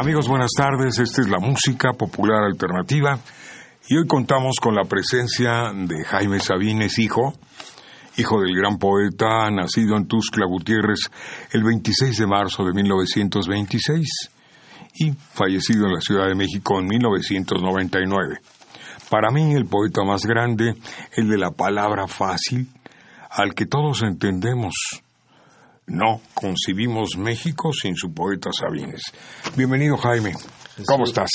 Amigos, buenas tardes. Esta es la música popular alternativa y hoy contamos con la presencia de Jaime Sabines, hijo, hijo del gran poeta, nacido en Tuscla Gutiérrez el 26 de marzo de 1926 y fallecido en la Ciudad de México en 1999. Para mí, el poeta más grande, el de la palabra fácil, al que todos entendemos, no concibimos México sin su poeta Sabines. Bienvenido, Jaime. ¿Cómo estás?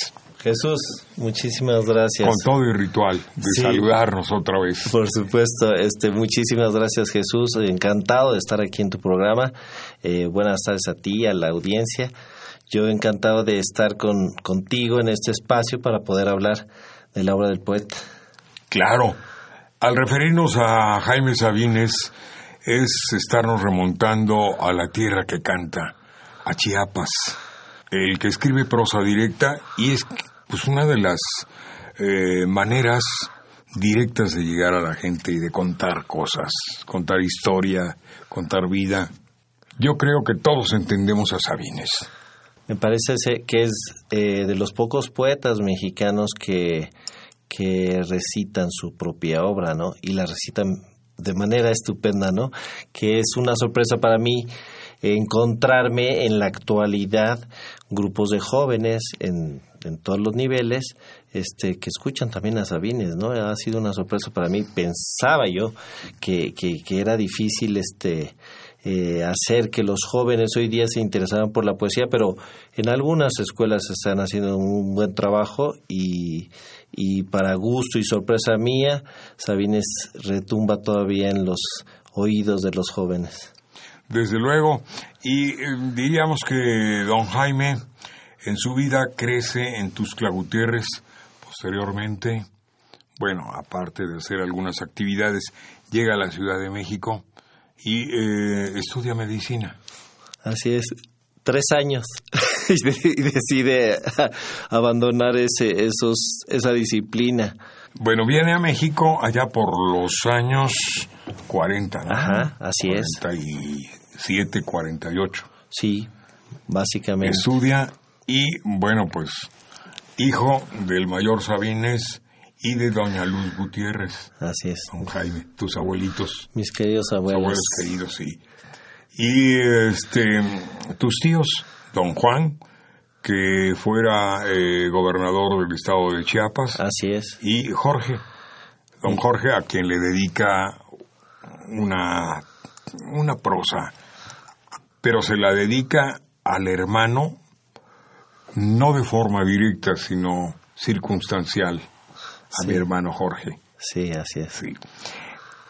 Jesús, muchísimas gracias. Con todo el ritual de saludarnos otra vez. Por supuesto, este, muchísimas gracias Jesús, encantado de estar aquí en tu programa. Eh, buenas tardes a ti, a la audiencia. Yo encantado de estar con, contigo en este espacio para poder hablar de la obra del poeta. Claro, al referirnos a Jaime Sabines, es estarnos remontando a la tierra que canta, a Chiapas. El que escribe prosa directa y es pues una de las eh, maneras directas de llegar a la gente y de contar cosas, contar historia, contar vida. Yo creo que todos entendemos a Sabines. Me parece que es eh, de los pocos poetas mexicanos que, que recitan su propia obra, ¿no? Y la recitan de manera estupenda, ¿no? Que es una sorpresa para mí encontrarme en la actualidad grupos de jóvenes en, en todos los niveles este que escuchan también a Sabines, ¿no? Ha sido una sorpresa para mí. Pensaba yo que, que, que era difícil este eh, hacer que los jóvenes hoy día se interesaran por la poesía, pero en algunas escuelas están haciendo un buen trabajo y, y para gusto y sorpresa mía, Sabines retumba todavía en los oídos de los jóvenes. Desde luego, y eh, diríamos que don Jaime en su vida crece en Tuscla Gutiérrez, posteriormente, bueno, aparte de hacer algunas actividades, llega a la Ciudad de México y eh, estudia medicina. Así es, tres años y decide abandonar ese, esos, esa disciplina. Bueno, viene a México allá por los años 40, ¿no? Ajá, así es. 47, 48. Sí, básicamente. Estudia y, bueno, pues, hijo del mayor Sabines y de doña Luz Gutiérrez. Así es. Don Jaime, tus abuelitos. Mis queridos abuelos. abuelos queridos, sí. Y este, tus tíos, don Juan, que fuera eh, gobernador del estado de Chiapas. Así es. Y Jorge, don Jorge, a quien le dedica una, una prosa, pero se la dedica al hermano, no de forma directa, sino circunstancial, a mi hermano Jorge. Sí, así es. Sí.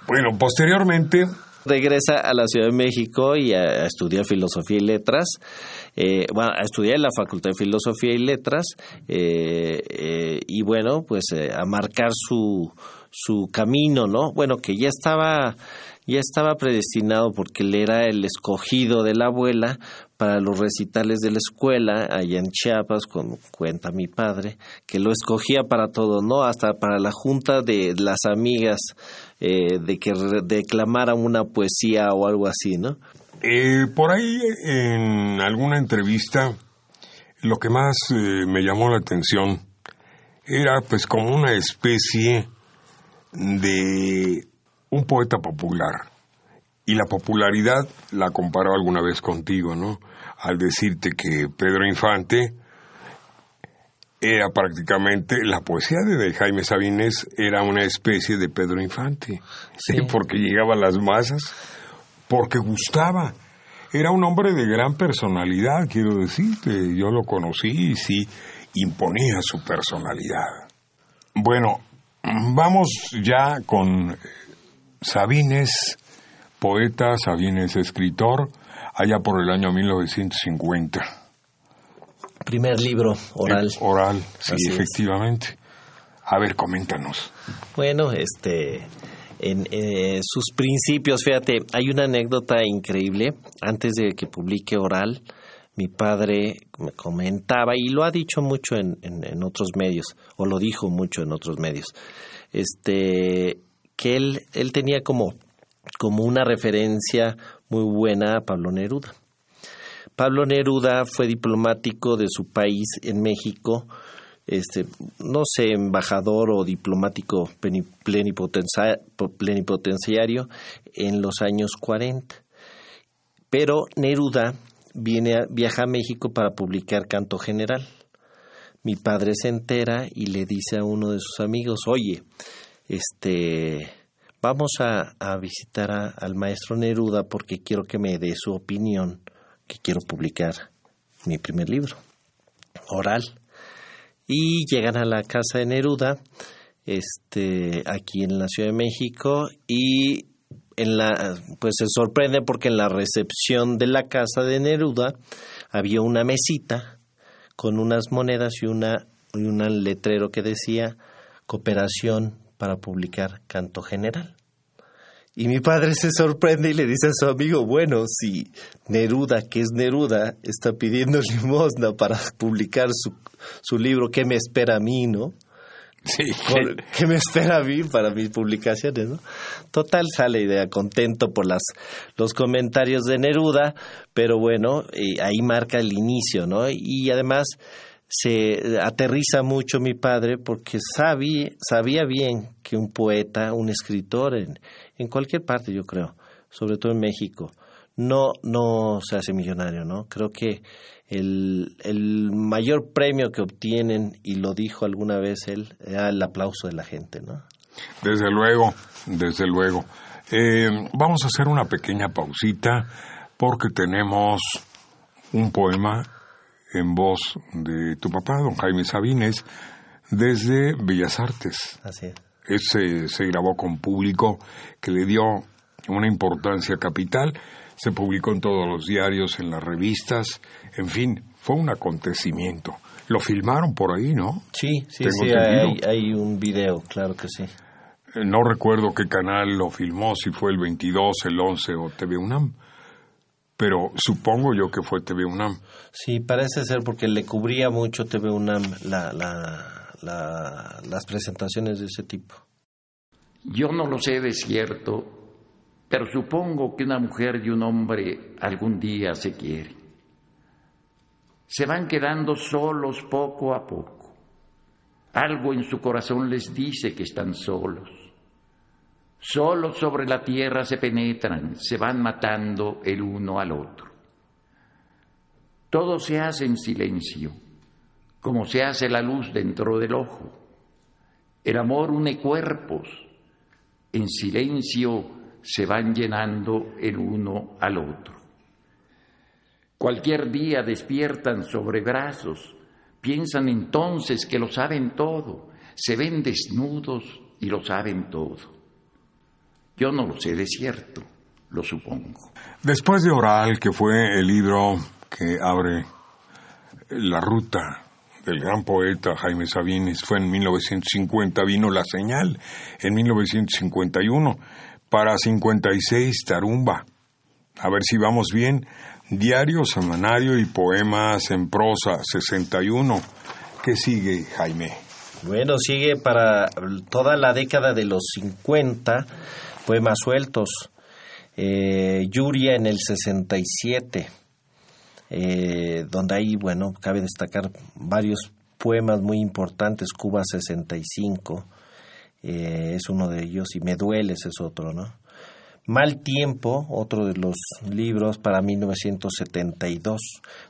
Bueno, posteriormente regresa a la Ciudad de México y a, a estudiar filosofía y letras. Eh, bueno, a estudiar en la Facultad de Filosofía y Letras eh, eh, y bueno, pues eh, a marcar su, su camino, ¿no? Bueno, que ya estaba ya estaba predestinado porque él era el escogido de la abuela para los recitales de la escuela allá en Chiapas, como cuenta mi padre, que lo escogía para todo, ¿no? Hasta para la junta de las amigas eh, de que declamaran una poesía o algo así, ¿no? Eh, por ahí en alguna entrevista lo que más eh, me llamó la atención era pues como una especie de un poeta popular. Y la popularidad la comparó alguna vez contigo, ¿no? Al decirte que Pedro Infante era prácticamente, la poesía de Jaime Sabines era una especie de Pedro Infante, sí. porque llegaba a las masas, porque gustaba. Era un hombre de gran personalidad, quiero decirte, yo lo conocí, sí, imponía su personalidad. Bueno, vamos ya con Sabines, poeta, Sabines escritor, allá por el año 1950. Primer libro oral. oral, sí, efectivamente. A ver, coméntanos. Bueno, este, en eh, sus principios, fíjate, hay una anécdota increíble. Antes de que publique oral, mi padre me comentaba, y lo ha dicho mucho en, en, otros medios, o lo dijo mucho en otros medios, este, que él, él tenía como, como una referencia muy buena a Pablo Neruda. Pablo Neruda fue diplomático de su país en México, este, no sé, embajador o diplomático plenipotenciario en los años 40. Pero Neruda viene a, viaja a México para publicar Canto General. Mi padre se entera y le dice a uno de sus amigos, oye, este, vamos a, visitar al maestro Neruda porque quiero que me dé su opinión, que quiero publicar mi primer libro, oral. Y llegan a la casa de Neruda, este, aquí en la Ciudad de México, y en la, pues se sorprende porque en la recepción de la casa de Neruda había una mesita con unas monedas y una y un letrero que decía cooperación para publicar canto general. Y mi padre se sorprende y le dice a su amigo, bueno, si Neruda, que es Neruda, está pidiendo limosna para publicar su, su libro, ¿qué me espera a mí, no? Sí. ¿Qué me espera a mí para mis publicaciones, no? Total sale idea, contento por las, los comentarios de Neruda, pero bueno, ahí marca el inicio, ¿no? Y además se aterriza mucho mi padre porque sabía, sabía bien que un poeta, un escritor en, en cualquier parte, yo creo, sobre todo en México, no, no se hace millonario, ¿no? Creo que el, el mayor premio que obtienen, y lo dijo alguna vez él, era el aplauso de la gente, ¿no? Desde luego, desde luego. Eh, vamos a hacer una pequeña pausita porque tenemos un poema en voz de tu papá, don Jaime Sabines, desde Bellas Artes. Así es. Ese se grabó con público que le dio una importancia capital se publicó en todos los diarios, en las revistas, en fin, fue un acontecimiento. Lo filmaron por ahí, ¿no? Sí, sí, sí, hay, hay, un video, claro que sí. Eh, no recuerdo qué canal lo filmó, si fue el 22, el 11 o TV UNAM, pero supongo yo que fue TV UNAM. Sí, parece ser porque le cubría mucho TV UNAM la, la, la, las presentaciones de ese tipo. Yo no lo sé de cierto, pero supongo que una mujer y un hombre algún día se quieren. Se van quedando solos poco a poco. Algo en su corazón les dice que están solos. Solos sobre la tierra se penetran, se van matando el uno al otro. Todo se hace en silencio, como se hace la luz dentro del ojo. El amor une cuerpos. En silencio se van llenando el uno al otro. Cualquier día despiertan sobre brazos, piensan entonces que lo saben todo, se ven desnudos y lo saben todo. Yo no lo sé de cierto, lo supongo. Después de Oral, que fue el libro que abre la ruta del gran poeta Jaime Sabines, fue en 1950, vino La Señal en 1951 para 56 Tarumba. A ver si vamos bien. Diario, semanario y poemas en prosa 61. ¿Qué sigue, Jaime? Bueno, sigue para toda la década de los 50, poemas sueltos. Eh, Yuria en el 67, eh, donde ahí, bueno, cabe destacar varios poemas muy importantes, Cuba 65, eh, es uno de ellos, y Me Dueles es otro, ¿no? Mal Tiempo, otro de los libros para 1972,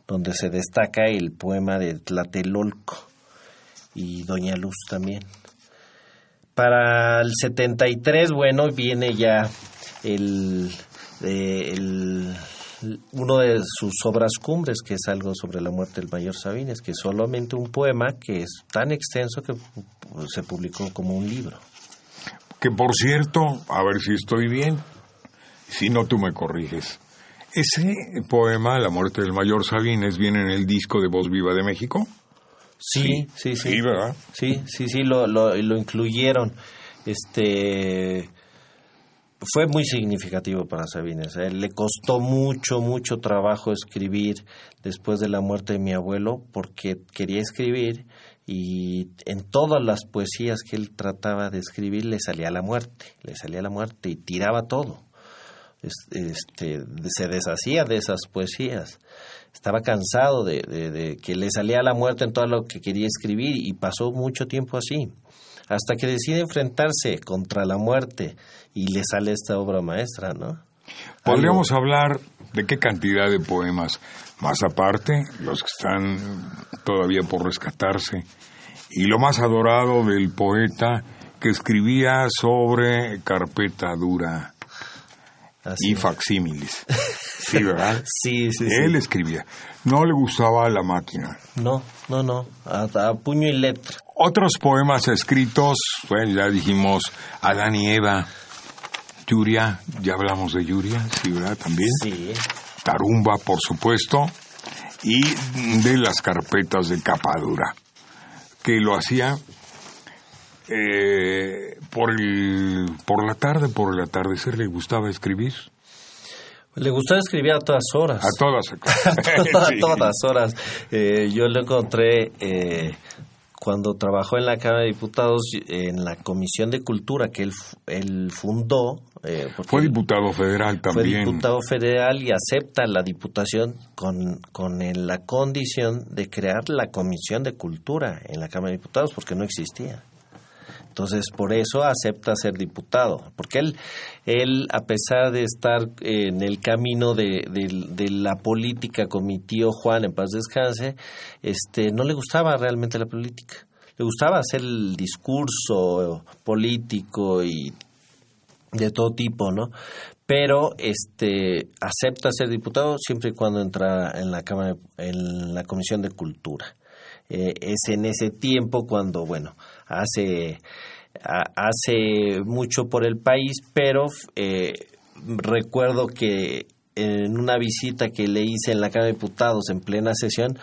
donde se destaca el poema de Tlatelolco y Doña Luz también. Para el 73, bueno, viene ya el, el uno de sus obras cumbres, que es algo sobre la muerte del mayor Sabines, que es solamente un poema que es tan extenso que se publicó como un libro. Que por cierto, a ver si estoy bien, si no tú me corriges. Ese poema, La muerte del mayor Sabines, viene en el disco de Voz Viva de México. Sí, sí, sí. Sí, ¿verdad? Sí, sí, sí, lo, lo, lo incluyeron. Este fue muy significativo para Sabines. Él le costó mucho, mucho trabajo escribir después de la muerte de mi abuelo porque quería escribir y en todas las poesías que él trataba de escribir le salía la muerte, le salía la muerte y tiraba todo. Este, se deshacía de esas poesías. Estaba cansado de, de que le salía la muerte en todo lo que quería escribir y pasó mucho tiempo así hasta que decide enfrentarse contra la muerte y le sale esta obra maestra, ¿no? Podríamos hablar de qué cantidad de poemas, más aparte, los que están todavía por rescatarse, y lo más adorado del poeta que escribía sobre carpeta dura y facsímiles. Sí, ¿verdad? sí, sí, Él escribía. No le gustaba la máquina. No, no, no. A, puño y letra. Otros poemas escritos, bueno, ya dijimos Adán y Eva, Yuria, ya hablamos de Yuria, sí, ¿verdad? También. Sí. Tarumba, por supuesto, y de las carpetas de capadura, que lo hacía eh, por, el, por la tarde, por el atardecer, le gustaba escribir. Le gustaba escribir a todas horas. A todas. a todas horas. Eh, yo lo encontré eh, cuando trabajó en la Cámara de Diputados en la Comisión de Cultura que él, él fundó. Eh, fue diputado federal también. Fue diputado federal y acepta la diputación con, con la condición de crear la Comisión de Cultura en la Cámara de Diputados porque no existía. Entonces, por eso acepta ser diputado, porque él, él a pesar de estar en el camino de, de, la política con mi tío Juan, en paz descanse, este, no le gustaba realmente la política. Le gustaba hacer el discurso político y de todo tipo, ¿no? Pero este acepta ser diputado siempre y cuando entra en la cámara, en la comisión de cultura. Eh, es en ese tiempo cuando, bueno, hace, hace mucho por el país, pero eh, recuerdo que en una visita que le hice en la Cámara de Diputados en plena sesión,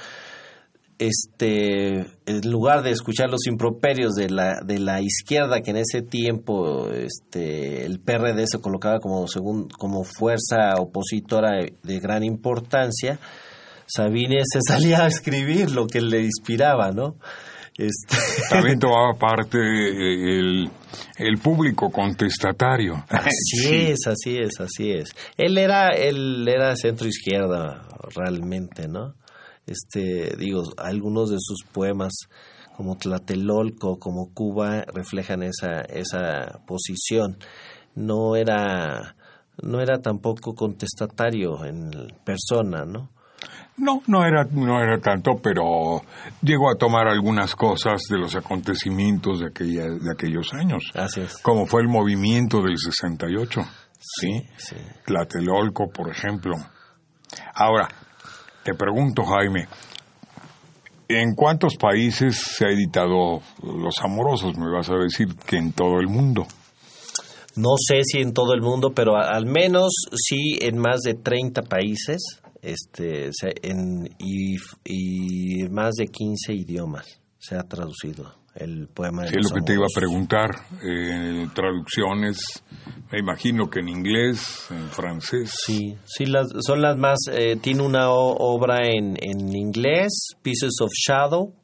este, en lugar de escuchar los improperios de la, de la izquierda, que en ese tiempo este, el PRD se colocaba como, según, como fuerza opositora de gran importancia, Sabine se salía a escribir lo que le inspiraba, ¿no? Este... También tomaba parte eh, el, público contestatario. Así es, así es, así es. Él era, él era centro izquierda realmente, ¿no? Este, digo, algunos de sus poemas como Tlatelolco, como Cuba, reflejan esa, esa posición. No era, no era tampoco contestatario en persona, ¿no? No, no era, no era tanto, pero llegó a tomar algunas cosas de los acontecimientos de, aquella, de aquellos años. Así es. Como fue el movimiento del 68. Sí, sí. Tlatelolco, por ejemplo. Ahora, te pregunto, Jaime, ¿en cuántos países se ha editado Los Amorosos? Me vas a decir que en todo el mundo. No sé si en todo el mundo, pero al menos sí en más de 30 países este, en, y, y más de 15 idiomas se ha traducido el poema de sí, lo que te iba a preguntar, eh, traducciones, me imagino que en inglés, en francés. Sí, sí, las, son las más, eh, tiene una obra en, en inglés, Pieces of Shadow,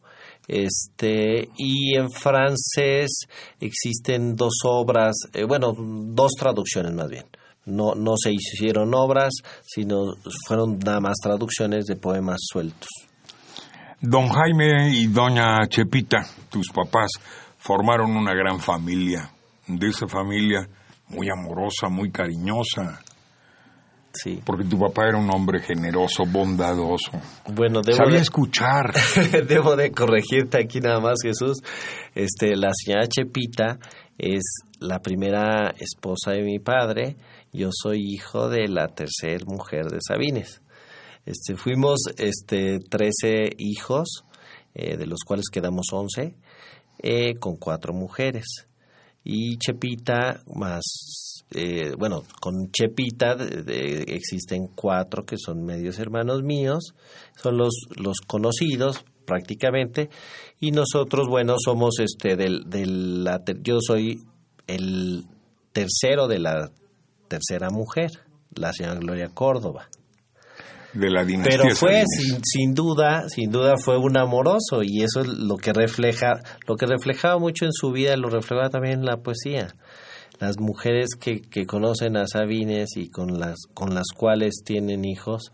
este y en francés existen dos obras, eh, bueno, dos traducciones más bien no, no se hicieron obras, sino fueron nada más traducciones de poemas sueltos. Don Jaime y doña Chepita, tus papás, formaron una gran familia. De esa familia muy amorosa, muy cariñosa. Sí. Porque tu papá era un hombre generoso, bondadoso. Bueno, debo Sabía escuchar. debo de corregirte aquí nada más, Jesús. Este, la señora Chepita es la primera esposa de mi padre, yo soy hijo de la tercera mujer de Sabines. Este, fuimos este, 13 hijos, eh, de los cuales quedamos 11, eh, con cuatro mujeres. Y Chepita más, eh, bueno, con Chepita existen cuatro que son medios hermanos míos, son los, los conocidos prácticamente, y nosotros, bueno, somos este del, del yo soy el tercero de la tercera mujer, la señora Gloria Córdoba. De la dinastía. Pero fue sin, sin, duda, sin duda fue un amoroso y eso es lo que refleja, lo que reflejaba mucho en su vida, lo reflejaba también en la poesía. Las mujeres que, que conocen a Sabines y con las con las cuales tienen hijos,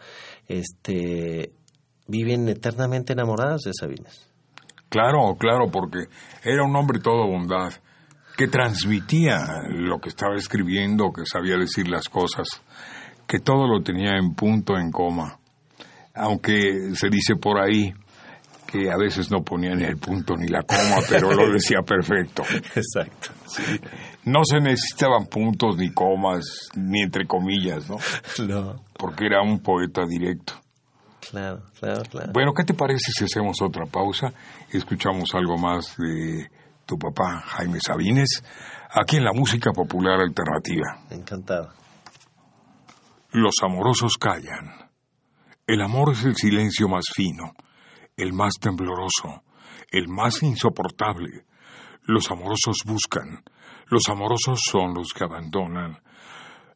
este viven eternamente enamoradas de Sabines. Claro, claro, porque era un hombre todo bondad que transmitía lo que estaba escribiendo, que sabía decir las cosas, que todo lo tenía en punto, en coma. Aunque se dice por ahí que a veces no ponía ni el punto ni la coma, pero lo decía perfecto. Exacto. No se necesitaban puntos ni comas, ni entre comillas, ¿no? No. Porque era un poeta directo. Claro, claro, claro. Bueno, ¿qué te parece si hacemos otra pausa y escuchamos algo más de tu papá Jaime Sabines, aquí en la música popular alternativa. Encantado. Los amorosos callan. El amor es el silencio más fino, el más tembloroso, el más insoportable. Los amorosos buscan, los amorosos son los que abandonan,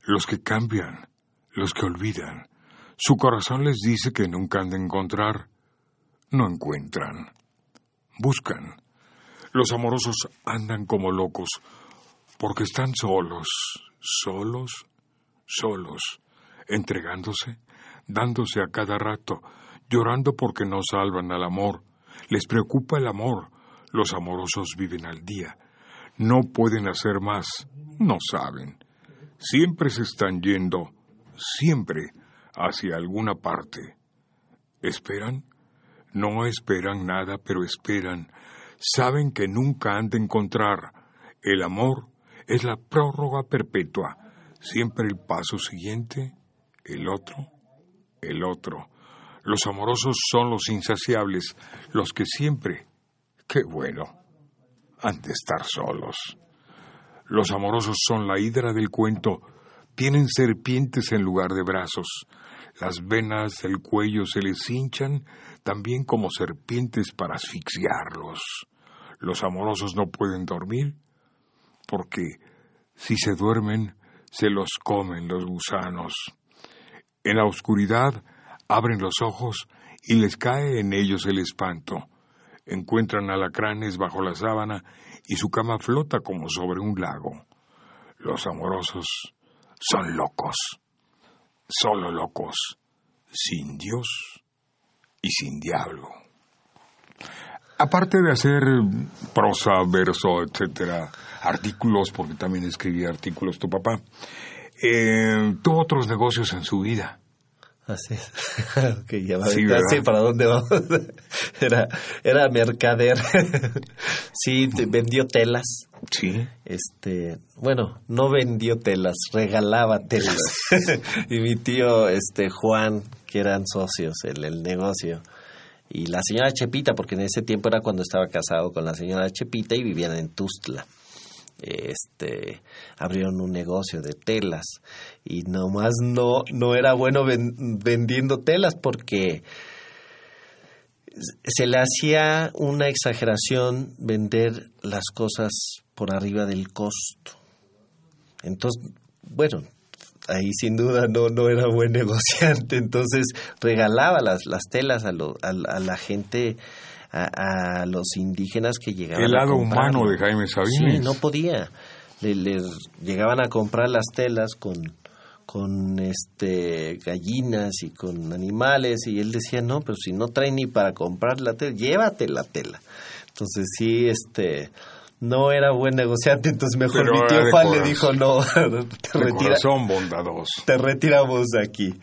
los que cambian, los que olvidan. Su corazón les dice que nunca han de encontrar, no encuentran. Buscan, los amorosos andan como locos porque están solos, solos, solos, entregándose, dándose a cada rato, llorando porque no salvan al amor. Les preocupa el amor. Los amorosos viven al día. No pueden hacer más. No saben. Siempre se están yendo, siempre, hacia alguna parte. ¿Esperan? No esperan nada, pero esperan saben que nunca han de encontrar. El amor es la prórroga perpetua, siempre el paso siguiente, el otro, el otro. Los amorosos son los insaciables, los que siempre, qué bueno, han de estar solos. Los amorosos son la hidra del cuento, tienen serpientes en lugar de brazos. Las venas del cuello se les hinchan también como serpientes para asfixiarlos. Los amorosos no pueden dormir porque si se duermen se los comen los gusanos. En la oscuridad abren los ojos y les cae en ellos el espanto. Encuentran alacranes bajo la sábana y su cama flota como sobre un lago. Los amorosos son locos, solo locos, sin Dios y sin diablo. Aparte de hacer prosa, verso, etcétera, artículos, porque también escribía artículos tu papá, eh, tuvo otros negocios en su vida. Así es. ya va sí, para dónde vamos. era, era mercader. sí, vendió telas. Sí. Este, bueno, no vendió telas, regalaba telas. y mi tío, este, Juan, eran socios en el negocio. Y la señora Chepita, porque en ese tiempo era cuando estaba casado con la señora Chepita y vivían en Tustla este abrieron un negocio de telas y nomás no no era bueno vendiendo telas porque se le hacía una exageración vender las cosas por arriba del costo. Entonces, bueno, ahí sin duda no, no era buen negociante, entonces regalaba las, las telas a, a la gente a, los indígenas que llegaban. El lado humano de Jaime Sabines. Sí, no podía. Le, llegaban a comprar las telas con, con este gallinas y con animales y él decía no pero si no trae ni para comprar la tela llévate la tela entonces sí este no era buen negociante entonces mejor mi tío Juan le dijo no te, retira, te retiramos de aquí.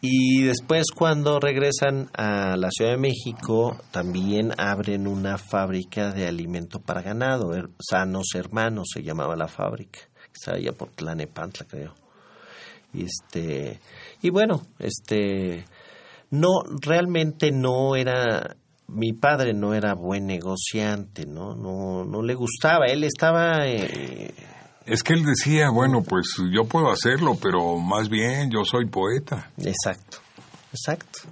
Y después cuando regresan a la Ciudad de México, también abren una fábrica de alimento para ganado, Sanos Hermanos se llamaba la fábrica, que estaba allá por Tlanepantla, creo. Y este y bueno, este no realmente no era mi padre no era buen negociante, ¿no? No, no le gustaba. Él estaba eh, es que él decía, bueno, pues yo puedo hacerlo, pero más bien yo soy poeta. Exacto, exacto.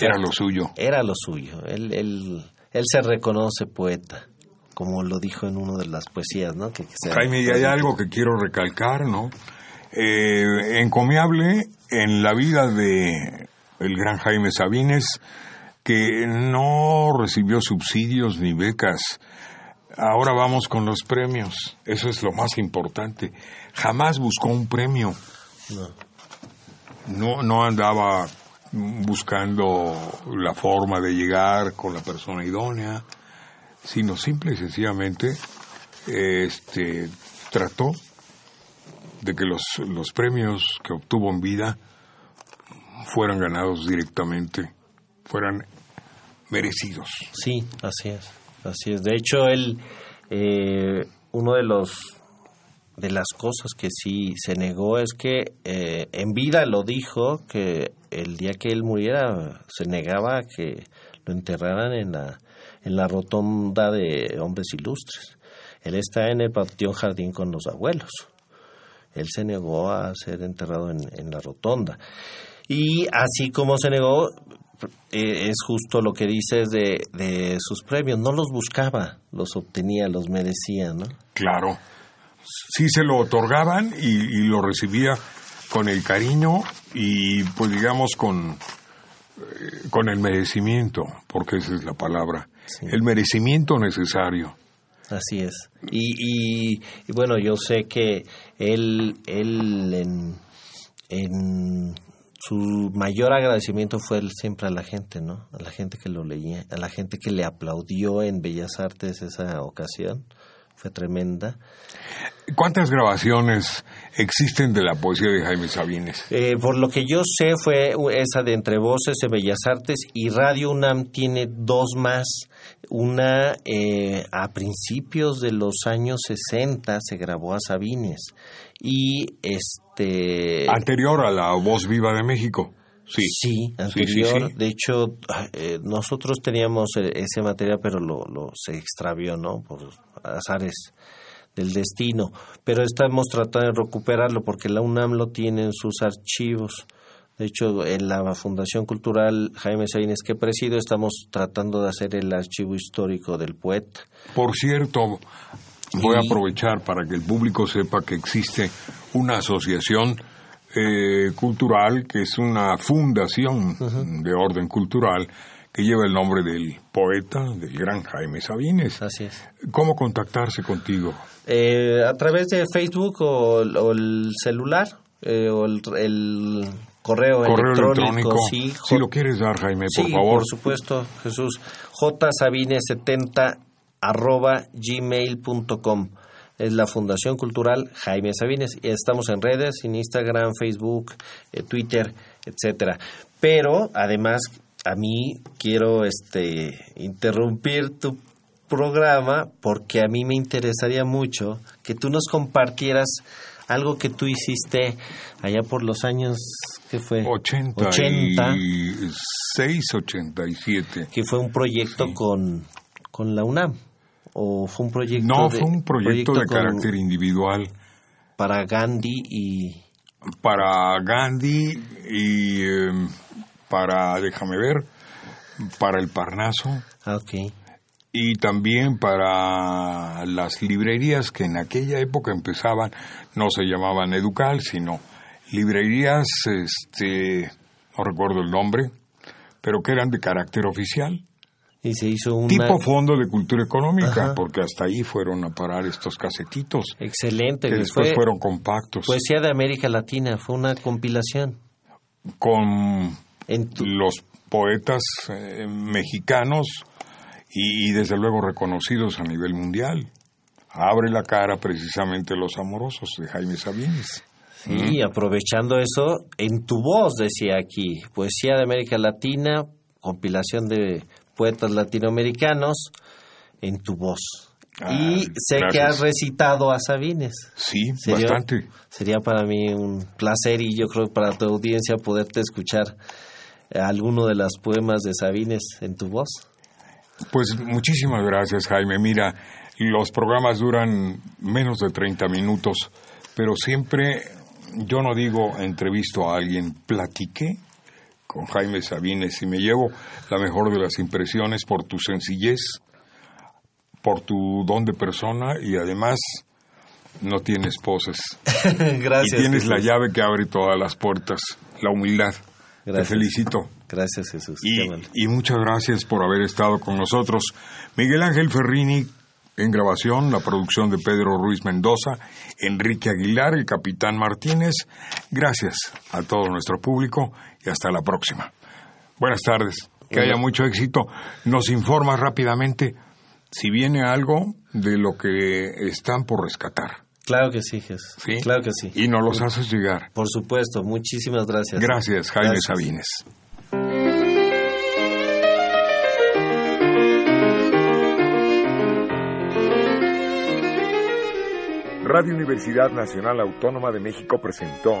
Era lo suyo. Era lo suyo. Él, él, él se reconoce poeta, como lo dijo en una de las poesías, ¿no? Que, Jaime, y hay algo que quiero recalcar, ¿no? Eh, encomiable en la vida de el gran Jaime Sabines, que no recibió subsidios ni becas Ahora vamos con los premios. Eso es lo más importante. Jamás buscó un premio. No. No, andaba buscando la forma de llegar con la persona idónea, sino simple y sencillamente este, trató de que los, los premios que obtuvo en vida fueran ganados directamente, fueran merecidos. Sí, así es. Así es. De hecho, él, eh, uno de los de las cosas que sí se negó es que eh, en vida lo dijo que el día que él muriera se negaba a que lo enterraran en la en la rotonda de hombres ilustres. Él está en el panteón jardín con los abuelos. Él se negó a ser enterrado en, en la rotonda. Y así como se negó, eh, es justo lo que dices de, de sus premios. No los buscaba, los obtenía, los merecía, ¿no? Claro. Sí se lo otorgaban y, lo recibía con el cariño y, pues digamos, con, eh, con el merecimiento, porque esa es la palabra. El merecimiento necesario. Así es. Y, y, bueno, yo sé que él, él en, en su mayor agradecimiento fue siempre a la gente, ¿no? A la gente que lo leía, a la gente que le aplaudió en Bellas Artes esa ocasión. Fue tremenda. ¿Cuántas grabaciones existen de la poesía de Jaime Sabines? Eh, por lo que yo sé fue esa de Entre Voces de Bellas Artes y Radio UNAM tiene dos más. Una eh, a principios de los años 60 se grabó a Sabines y este anterior a la Voz Viva de México. Sí, sí anterior. De hecho, eh, nosotros teníamos e, ese material, pero lo, lo se extravió, ¿no? Por azares del destino. Pero estamos tratando de recuperarlo porque la UNAM lo tiene en sus archivos. De hecho, en la Fundación Cultural Jaime Sabines que presido, estamos tratando de hacer el archivo histórico del poeta. Por cierto, voy a aprovechar para que el público sepa que existe una asociación eh, cultural que es una fundación de orden cultural que lleva el nombre del poeta, del gran Jaime Sabines. Así es. ¿Cómo contactarse contigo? Eh, a través de Facebook o, el celular eh, o el, correo, electrónico. si lo quieres dar, Jaime, por sí, favor. por supuesto, Jesús. jsabines70 arroba gmail.com es la Fundación Cultural Jaime Sabines. Y estamos en redes, en Instagram, Facebook, eh, Twitter, etcétera. Pero además a mí quiero este interrumpir tu programa porque a mí me interesaría mucho que tú nos compartieras algo que tú hiciste allá por los años que fue 80 86 87 que fue un proyecto con con la UNAM o fue un proyecto no fue un proyecto, de carácter individual. Para Gandhi y para Gandhi y em, para déjame ver para el Parnaso. Ah, okay. y también para las librerías que en aquella época empezaban no se llamaban Educal sino librerías este no recuerdo el nombre pero que eran de carácter oficial y se hizo un tipo fondo de cultura económica, porque hasta ahí fueron a parar estos casetitos. Excelente. Que después fueron compactos. Poesía de América Latina, fue una compilación. Con los poetas eh, mexicanos y, desde luego reconocidos a nivel mundial. Abre la cara precisamente Los Amorosos de Jaime Sabines. Y aprovechando eso, en tu voz, decía aquí, Poesía de América Latina, compilación de poetas latinoamericanos, en tu voz. y sé que has recitado a Sabines. Sí, bastante. Sería para mí un placer y yo creo para tu audiencia poderte escuchar alguno de los poemas de Sabines en tu voz. Pues muchísimas gracias, Jaime. Mira, los programas duran menos de 30 minutos, pero siempre, yo no digo entrevisto a alguien, platiqué con Jaime Sabines y me llevo la mejor de las impresiones por tu sencillez, por tu don de persona y además no tienes poses. Gracias. Y tienes la llave que abre todas las puertas, la humildad. Te felicito. Gracias, Jesús. Y, muchas gracias por haber estado con nosotros. Miguel Ángel Ferrini en grabación, la producción de Pedro Ruiz Mendoza, Enrique Aguilar, el capitán Martínez. Gracias a todo nuestro público y hasta la próxima. Buenas tardes. Que haya mucho éxito. Nos informa rápidamente si viene algo de lo que están por rescatar. Claro que sí, Jesús. ¿Sí? Claro que sí. Y nos los haces llegar. Por supuesto. Muchísimas gracias. Gracias, Jaime Sabines. Radio Universidad Nacional Autónoma de México presentó